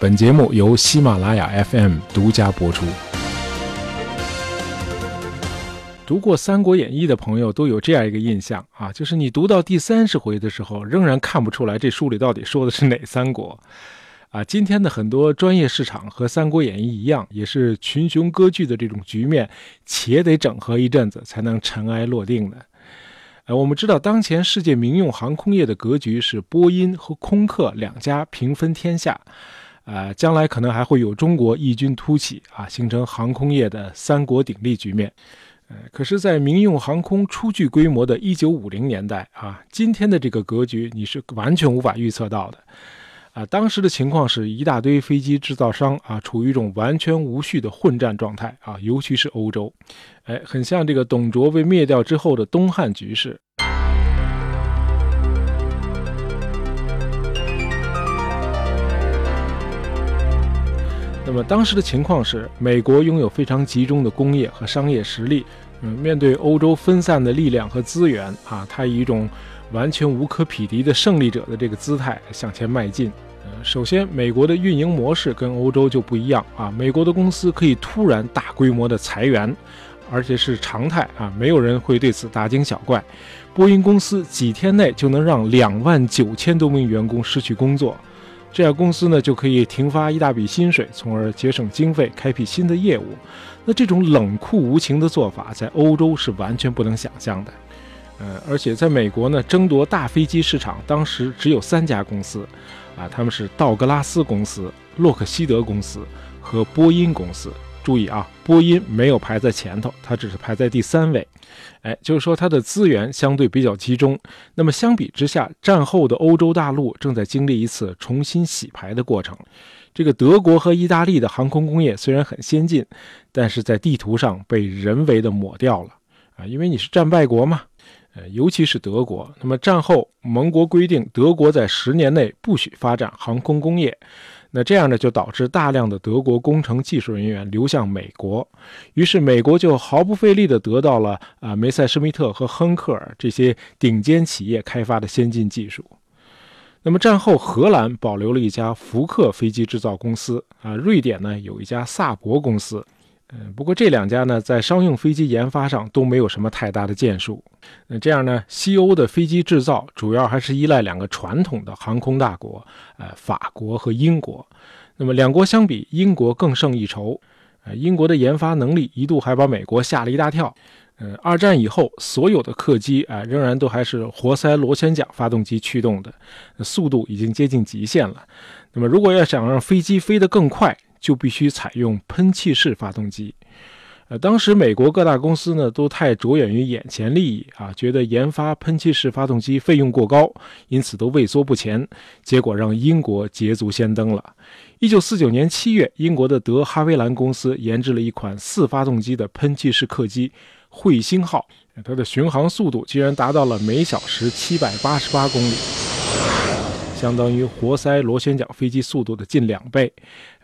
本节目由喜马拉雅 FM 独家播出。读过《三国演义》的朋友都有这样一个印象啊，就是你读到第三十回的时候，仍然看不出来这书里到底说的是哪三国。啊，今天的很多专业市场和《三国演义》一样，也是群雄割据的这种局面，且得整合一阵子才能尘埃落定的。呃，我们知道当前世界民用航空业的格局是波音和空客两家平分天下，啊，将来可能还会有中国异军突起啊，形成航空业的三国鼎立局面。呃，可是，在民用航空初具规模的一九五零年代啊，今天的这个格局你是完全无法预测到的。啊，当时的情况是一大堆飞机制造商啊，处于一种完全无序的混战状态啊，尤其是欧洲，哎，很像这个董卓被灭掉之后的东汉局势。那么当时的情况是，美国拥有非常集中的工业和商业实力，嗯，面对欧洲分散的力量和资源啊，它以一种完全无可匹敌的胜利者的这个姿态向前迈进。呃，首先，美国的运营模式跟欧洲就不一样啊，美国的公司可以突然大规模的裁员，而且是常态啊，没有人会对此大惊小怪。波音公司几天内就能让两万九千多名员工失去工作。这样公司呢就可以停发一大笔薪水，从而节省经费，开辟新的业务。那这种冷酷无情的做法，在欧洲是完全不能想象的。呃，而且在美国呢，争夺大飞机市场，当时只有三家公司，啊，他们是道格拉斯公司、洛克希德公司和波音公司。注意啊，波音没有排在前头，它只是排在第三位。哎，就是说它的资源相对比较集中。那么相比之下，战后的欧洲大陆正在经历一次重新洗牌的过程。这个德国和意大利的航空工业虽然很先进，但是在地图上被人为的抹掉了啊，因为你是战败国嘛。呃，尤其是德国。那么战后盟国规定，德国在十年内不许发展航空工业。那这样呢，就导致大量的德国工程技术人员流向美国，于是美国就毫不费力地得到了啊梅赛施密特和亨克尔这些顶尖企业开发的先进技术。那么战后，荷兰保留了一家福克飞机制造公司啊，瑞典呢有一家萨博公司。嗯，不过这两家呢，在商用飞机研发上都没有什么太大的建树。那这样呢，西欧的飞机制造主要还是依赖两个传统的航空大国，呃，法国和英国。那么两国相比，英国更胜一筹。呃，英国的研发能力一度还把美国吓了一大跳。呃，二战以后，所有的客机啊，仍然都还是活塞螺旋桨发动机驱动的，速度已经接近极限了。那么如果要想让飞机飞得更快，就必须采用喷气式发动机，呃，当时美国各大公司呢都太着眼于眼前利益啊，觉得研发喷气式发动机费用过高，因此都畏缩不前，结果让英国捷足先登了。一九四九年七月，英国的德哈维兰公司研制了一款四发动机的喷气式客机“彗星号”，它的巡航速度居然达到了每小时七百八十八公里。相当于活塞螺旋桨飞机速度的近两倍，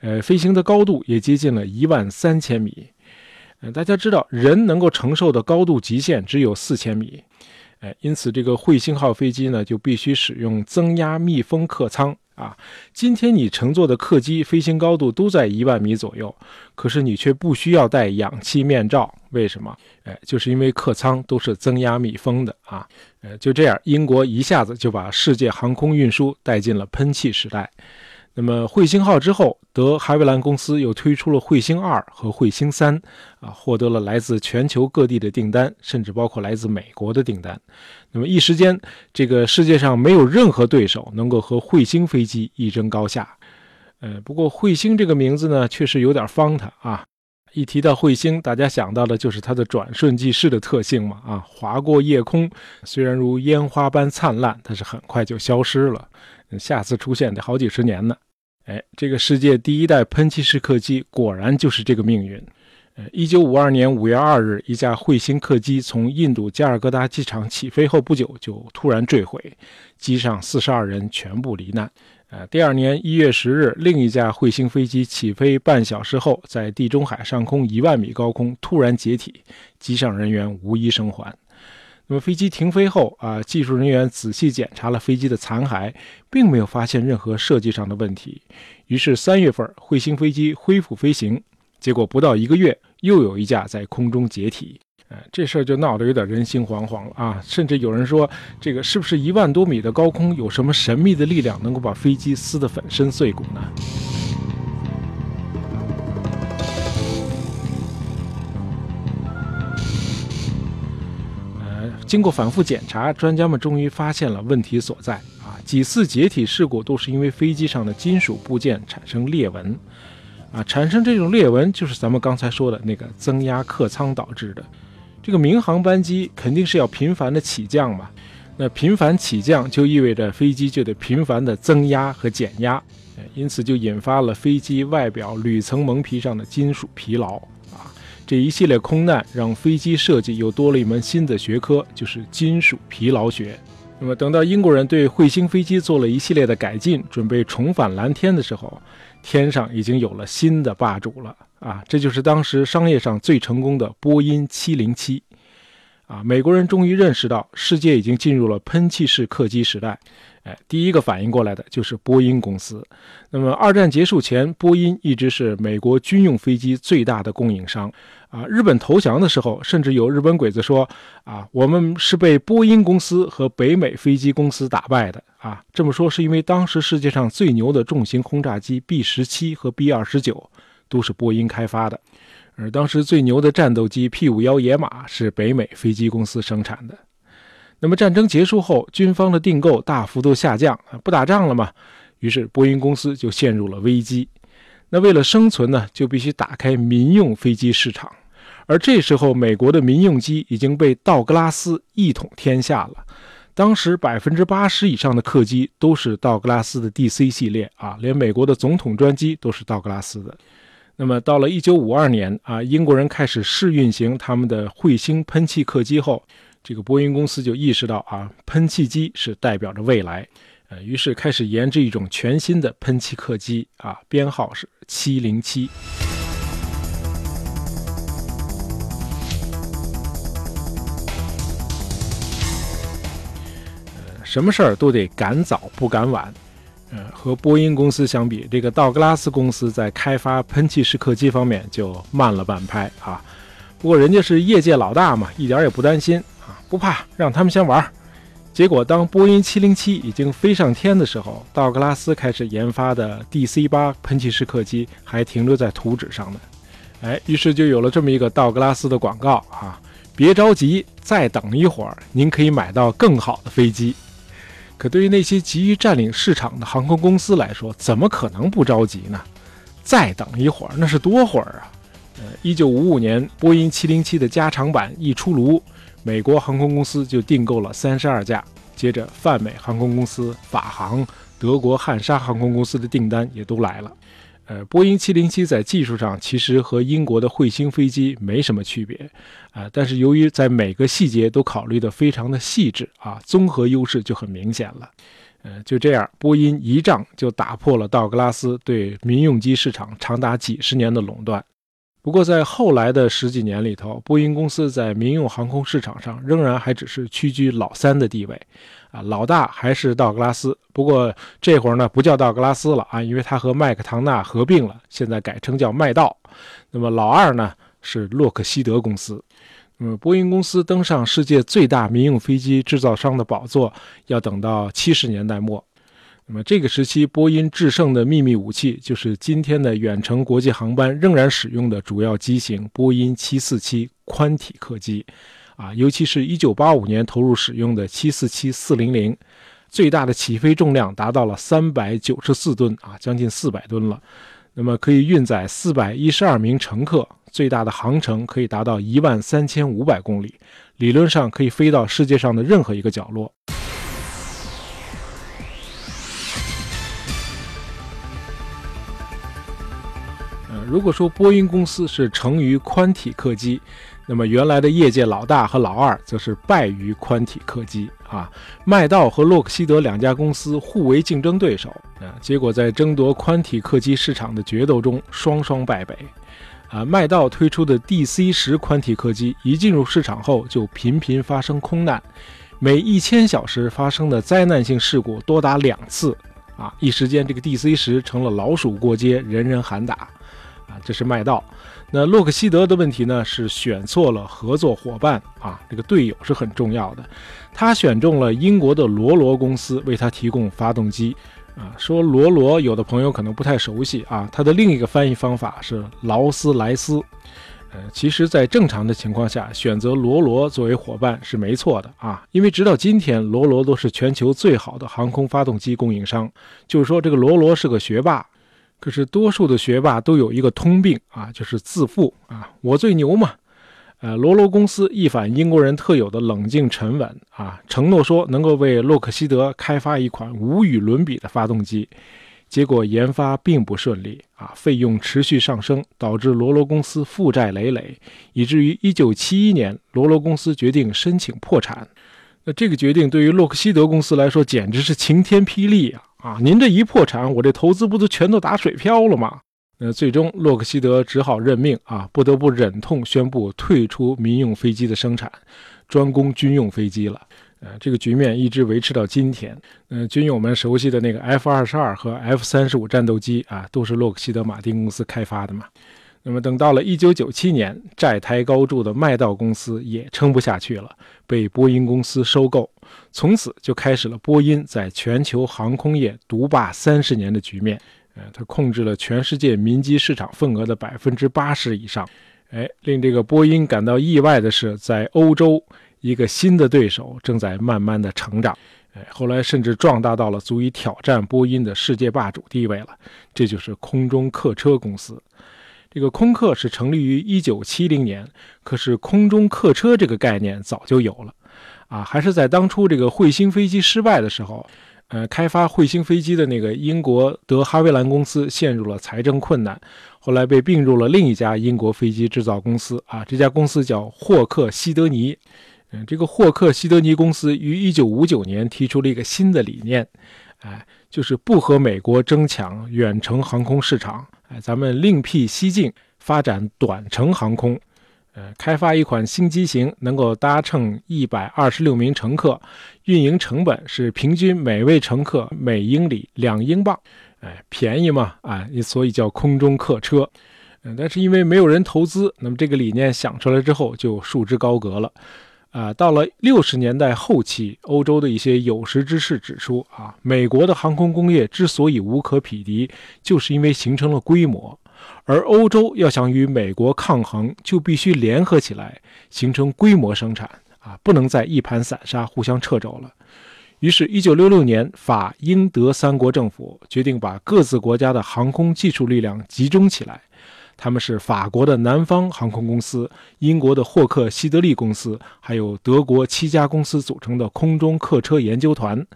呃，飞行的高度也接近了一万三千米。呃，大家知道，人能够承受的高度极限只有四千米，哎，因此这个彗星号飞机呢，就必须使用增压密封客舱。啊，今天你乘坐的客机飞行高度都在一万米左右，可是你却不需要戴氧气面罩，为什么？哎，就是因为客舱都是增压密封的啊。呃，就这样，英国一下子就把世界航空运输带进了喷气时代。那么彗星号之后，德海维兰公司又推出了彗星二和彗星三，啊，获得了来自全球各地的订单，甚至包括来自美国的订单。那么一时间，这个世界上没有任何对手能够和彗星飞机一争高下。呃，不过彗星这个名字呢，确实有点方它啊。一提到彗星，大家想到的就是它的转瞬即逝的特性嘛，啊，划过夜空，虽然如烟花般灿烂，但是很快就消失了。下次出现得好几十年呢。哎，这个世界第一代喷气式客机果然就是这个命运。呃，一九五二年五月二日，一架彗星客机从印度加尔各答机场起飞后不久就突然坠毁，机上四十二人全部罹难。呃，第二年一月十日，另一架彗星飞机起飞半小时后，在地中海上空一万米高空突然解体，机上人员无一生还。那么飞机停飞后啊，技术人员仔细检查了飞机的残骸，并没有发现任何设计上的问题。于是三月份，彗星飞机恢复飞行，结果不到一个月，又有一架在空中解体。这事儿就闹得有点人心惶惶了啊！甚至有人说，这个是不是一万多米的高空有什么神秘的力量，能够把飞机撕得粉身碎骨呢？呃，经过反复检查，专家们终于发现了问题所在啊！几次解体事故都是因为飞机上的金属部件产生裂纹啊，产生这种裂纹就是咱们刚才说的那个增压客舱导致的。这个民航班机肯定是要频繁的起降嘛，那频繁起降就意味着飞机就得频繁的增压和减压，因此就引发了飞机外表铝层蒙皮上的金属疲劳啊。这一系列空难让飞机设计又多了一门新的学科，就是金属疲劳学。那么等到英国人对彗星飞机做了一系列的改进，准备重返蓝天的时候，天上已经有了新的霸主了。啊，这就是当时商业上最成功的波音707。啊，美国人终于认识到世界已经进入了喷气式客机时代。哎，第一个反应过来的就是波音公司。那么，二战结束前，波音一直是美国军用飞机最大的供应商。啊，日本投降的时候，甚至有日本鬼子说：“啊，我们是被波音公司和北美飞机公司打败的。”啊，这么说是因为当时世界上最牛的重型轰炸机 B 十七和 B 二十九。都是波音开发的，而当时最牛的战斗机 P 五幺野马是北美飞机公司生产的。那么战争结束后，军方的订购大幅度下降，不打仗了嘛？于是波音公司就陷入了危机。那为了生存呢，就必须打开民用飞机市场。而这时候，美国的民用机已经被道格拉斯一统天下了。当时百分之八十以上的客机都是道格拉斯的 DC 系列啊，连美国的总统专机都是道格拉斯的。那么到了一九五二年啊，英国人开始试运行他们的彗星喷气客机后，这个波音公司就意识到啊，喷气机是代表着未来，呃，于是开始研制一种全新的喷气客机啊，编号是七零七。什么事儿都得赶早不赶晚。呃，和波音公司相比，这个道格拉斯公司在开发喷气式客机方面就慢了半拍啊。不过人家是业界老大嘛，一点也不担心啊，不怕，让他们先玩。结果当波音707已经飞上天的时候，道格拉斯开始研发的 DC-8 喷气式客机还停留在图纸上呢。哎，于是就有了这么一个道格拉斯的广告啊，别着急，再等一会儿，您可以买到更好的飞机。可对于那些急于占领市场的航空公司来说，怎么可能不着急呢？再等一会儿，那是多会儿啊！呃，一九五五年，波音七零七的加长版一出炉，美国航空公司就订购了三十二架，接着泛美航空公司、法航、德国汉莎航空公司的订单也都来了。呃，波音707在技术上其实和英国的彗星飞机没什么区别，啊，但是由于在每个细节都考虑的非常的细致啊，综合优势就很明显了。呃，就这样，波音一仗就打破了道格拉斯对民用机市场长达几十年的垄断。不过，在后来的十几年里头，波音公司在民用航空市场上仍然还只是屈居老三的地位，啊，老大还是道格拉斯。不过这会儿呢，不叫道格拉斯了啊，因为它和麦克唐纳合并了，现在改称叫麦道。那么老二呢是洛克希德公司。那么波音公司登上世界最大民用飞机制造商的宝座，要等到七十年代末。那么这个时期，波音制胜的秘密武器就是今天的远程国际航班仍然使用的主要机型——波音747宽体客机，啊，尤其是一九八五年投入使用的747-400，最大的起飞重量达到了三百九十四吨，啊，将近四百吨了。那么可以运载四百一十二名乘客，最大的航程可以达到一万三千五百公里，理论上可以飞到世界上的任何一个角落。如果说波音公司是成于宽体客机，那么原来的业界老大和老二则是败于宽体客机啊。麦道和洛克希德两家公司互为竞争对手啊，结果在争夺宽体客机市场的决斗中双双败北啊，麦道推出的 DC 十宽体客机一进入市场后，就频频发生空难，每一千小时发生的灾难性事故多达两次。啊，一时间这个 DC 十成了老鼠过街，人人喊打。这是麦道。那洛克希德的问题呢？是选错了合作伙伴啊，这个队友是很重要的。他选中了英国的罗罗公司为他提供发动机。啊，说罗罗，有的朋友可能不太熟悉啊。它的另一个翻译方法是劳斯莱斯。呃，其实，在正常的情况下，选择罗罗作为伙伴是没错的啊，因为直到今天，罗罗都是全球最好的航空发动机供应商。就是说，这个罗罗是个学霸。可是，多数的学霸都有一个通病啊，就是自负啊，我最牛嘛。呃，罗罗公司一反英国人特有的冷静沉稳啊，承诺说能够为洛克希德开发一款无与伦比的发动机，结果研发并不顺利啊，费用持续上升，导致罗罗公司负债累累，以至于1971年，罗罗公司决定申请破产。那这个决定对于洛克希德公司来说简直是晴天霹雳啊！啊，您这一破产，我这投资不都全都打水漂了吗？那最终，洛克希德只好认命啊，不得不忍痛宣布退出民用飞机的生产，专攻军用飞机了。呃，这个局面一直维持到今天。嗯，军友们熟悉的那个 F 二十二和 F 三十五战斗机啊，都是洛克希德马丁公司开发的嘛。那么，等到了一九九七年，债台高筑的麦道公司也撑不下去了，被波音公司收购，从此就开始了波音在全球航空业独霸三十年的局面。呃，它控制了全世界民机市场份额的百分之八十以上。哎，令这个波音感到意外的是，在欧洲，一个新的对手正在慢慢的成长。哎，后来甚至壮大到了足以挑战波音的世界霸主地位了。这就是空中客车公司。这个空客是成立于一九七零年，可是空中客车这个概念早就有了。啊，还是在当初这个彗星飞机失败的时候。呃，开发彗星飞机的那个英国德哈维兰公司陷入了财政困难，后来被并入了另一家英国飞机制造公司啊，这家公司叫霍克希德尼。嗯，这个霍克希德尼公司于1959年提出了一个新的理念，哎，就是不和美国争抢远程航空市场，哎，咱们另辟蹊径，发展短程航空。呃，开发一款新机型，能够搭乘一百二十六名乘客，运营成本是平均每位乘客每英里两英镑，哎，便宜嘛，啊，所以叫空中客车。嗯，但是因为没有人投资，那么这个理念想出来之后就束之高阁了。啊，到了六十年代后期，欧洲的一些有识之士指出，啊，美国的航空工业之所以无可匹敌，就是因为形成了规模。而欧洲要想与美国抗衡，就必须联合起来，形成规模生产啊，不能再一盘散沙，互相掣肘了。于是，一九六六年，法、英、德三国政府决定把各自国家的航空技术力量集中起来。他们是法国的南方航空公司、英国的霍克希德利公司，还有德国七家公司组成的空中客车研究团。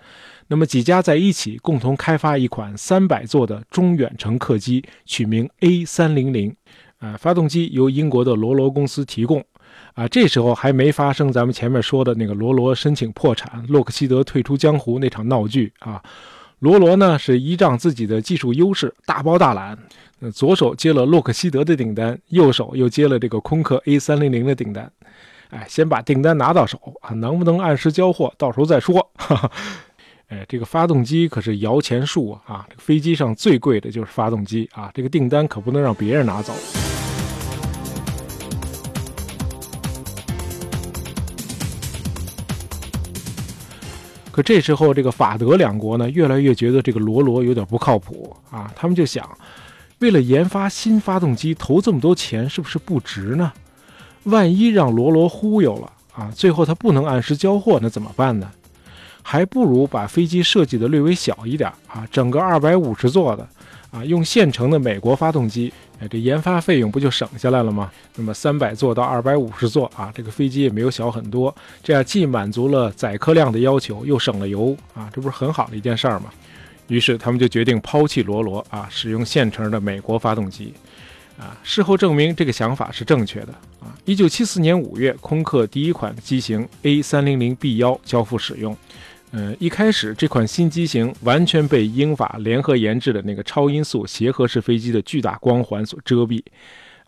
那么几家在一起共同开发一款三百座的中远程客机，取名 A 三零零，啊，发动机由英国的罗罗公司提供，啊，这时候还没发生咱们前面说的那个罗罗申请破产，洛克希德退出江湖那场闹剧啊。罗罗呢是依仗自己的技术优势，大包大揽，左手接了洛克希德的订单，右手又接了这个空客 A 三零零的订单，哎，先把订单拿到手啊，能不能按时交货，到时候再说。哈哈。哎，这个发动机可是摇钱树啊！飞机上最贵的就是发动机啊！这个订单可不能让别人拿走。可这时候，这个法德两国呢，越来越觉得这个罗罗有点不靠谱啊！他们就想，为了研发新发动机，投这么多钱，是不是不值呢？万一让罗罗忽悠了啊，最后他不能按时交货，那怎么办呢？还不如把飞机设计的略微小一点啊，整个二百五十座的啊，用现成的美国发动机，哎，这研发费用不就省下来了吗？那么三百座到二百五十座啊，这个飞机也没有小很多，这样既满足了载客量的要求，又省了油啊，这不是很好的一件事儿吗？于是他们就决定抛弃罗罗啊，使用现成的美国发动机啊。事后证明这个想法是正确的啊。一九七四年五月，空客第一款机型 A 三零零 B 幺交付使用。呃，一开始这款新机型完全被英法联合研制的那个超音速协和式飞机的巨大光环所遮蔽，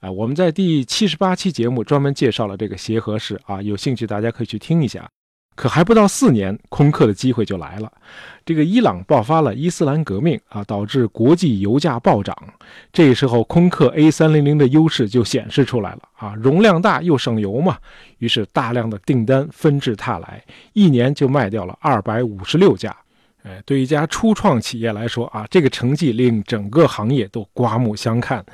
啊，我们在第七十八期节目专门介绍了这个协和式啊，有兴趣大家可以去听一下。可还不到四年，空客的机会就来了。这个伊朗爆发了伊斯兰革命啊，导致国际油价暴涨。这时候，空客 A 三零零的优势就显示出来了啊，容量大又省油嘛。于是大量的订单纷至沓来，一年就卖掉了二百五十六架。哎，对一家初创企业来说啊，这个成绩令整个行业都刮目相看。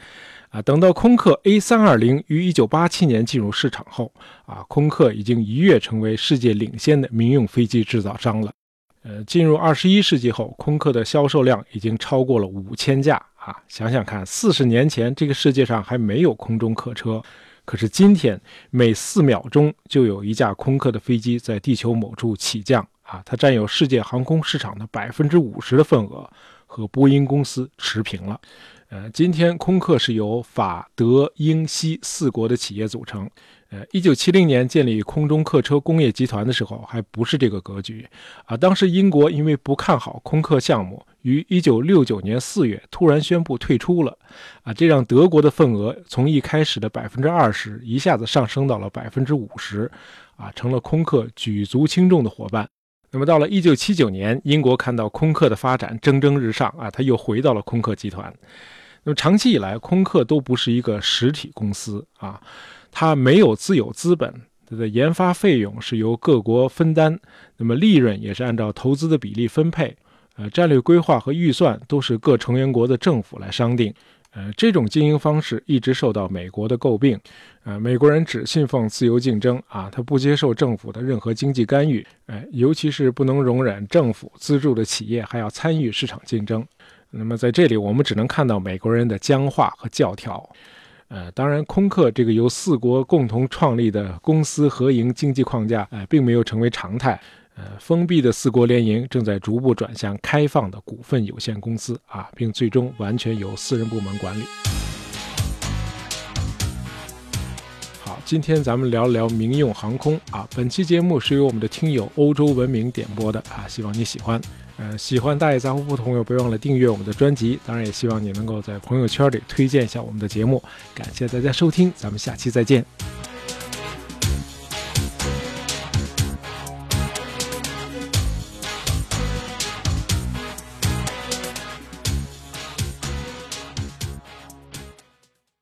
啊，等到空客 A 三二零于一九八七年进入市场后，啊，空客已经一跃成为世界领先的民用飞机制造商了。呃，进入二十一世纪后，空客的销售量已经超过了五千架。啊，想想看，四十年前这个世界上还没有空中客车，可是今天每四秒钟就有一架空客的飞机在地球某处起降。啊，它占有世界航空市场的百分之五十的份额，和波音公司持平了。呃，今天空客是由法、德、英、西四国的企业组成。呃，一九七零年建立空中客车工业集团的时候，还不是这个格局啊。当时英国因为不看好空客项目，于一九六九年四月突然宣布退出了。啊，这让德国的份额从一开始的百分之二十一下子上升到了百分之五十，啊，成了空客举足轻重的伙伴。那么到了一九七九年，英国看到空客的发展蒸蒸日上啊，他又回到了空客集团。那么长期以来，空客都不是一个实体公司啊，它没有自有资本，它的研发费用是由各国分担，那么利润也是按照投资的比例分配，呃，战略规划和预算都是各成员国的政府来商定，呃，这种经营方式一直受到美国的诟病，呃，美国人只信奉自由竞争啊，他不接受政府的任何经济干预，哎，尤其是不能容忍政府资助的企业还要参与市场竞争。那么在这里，我们只能看到美国人的僵化和教条。呃，当然，空客这个由四国共同创立的公私合营经济框架，呃，并没有成为常态。呃，封闭的四国联营正在逐步转向开放的股份有限公司啊，并最终完全由私人部门管理。好，今天咱们聊聊民用航空啊。本期节目是由我们的听友欧洲文明点播的啊，希望你喜欢。呃，喜欢大爷杂货铺的朋友，别忘了订阅我们的专辑。当然，也希望你能够在朋友圈里推荐一下我们的节目。感谢大家收听，咱们下期再见。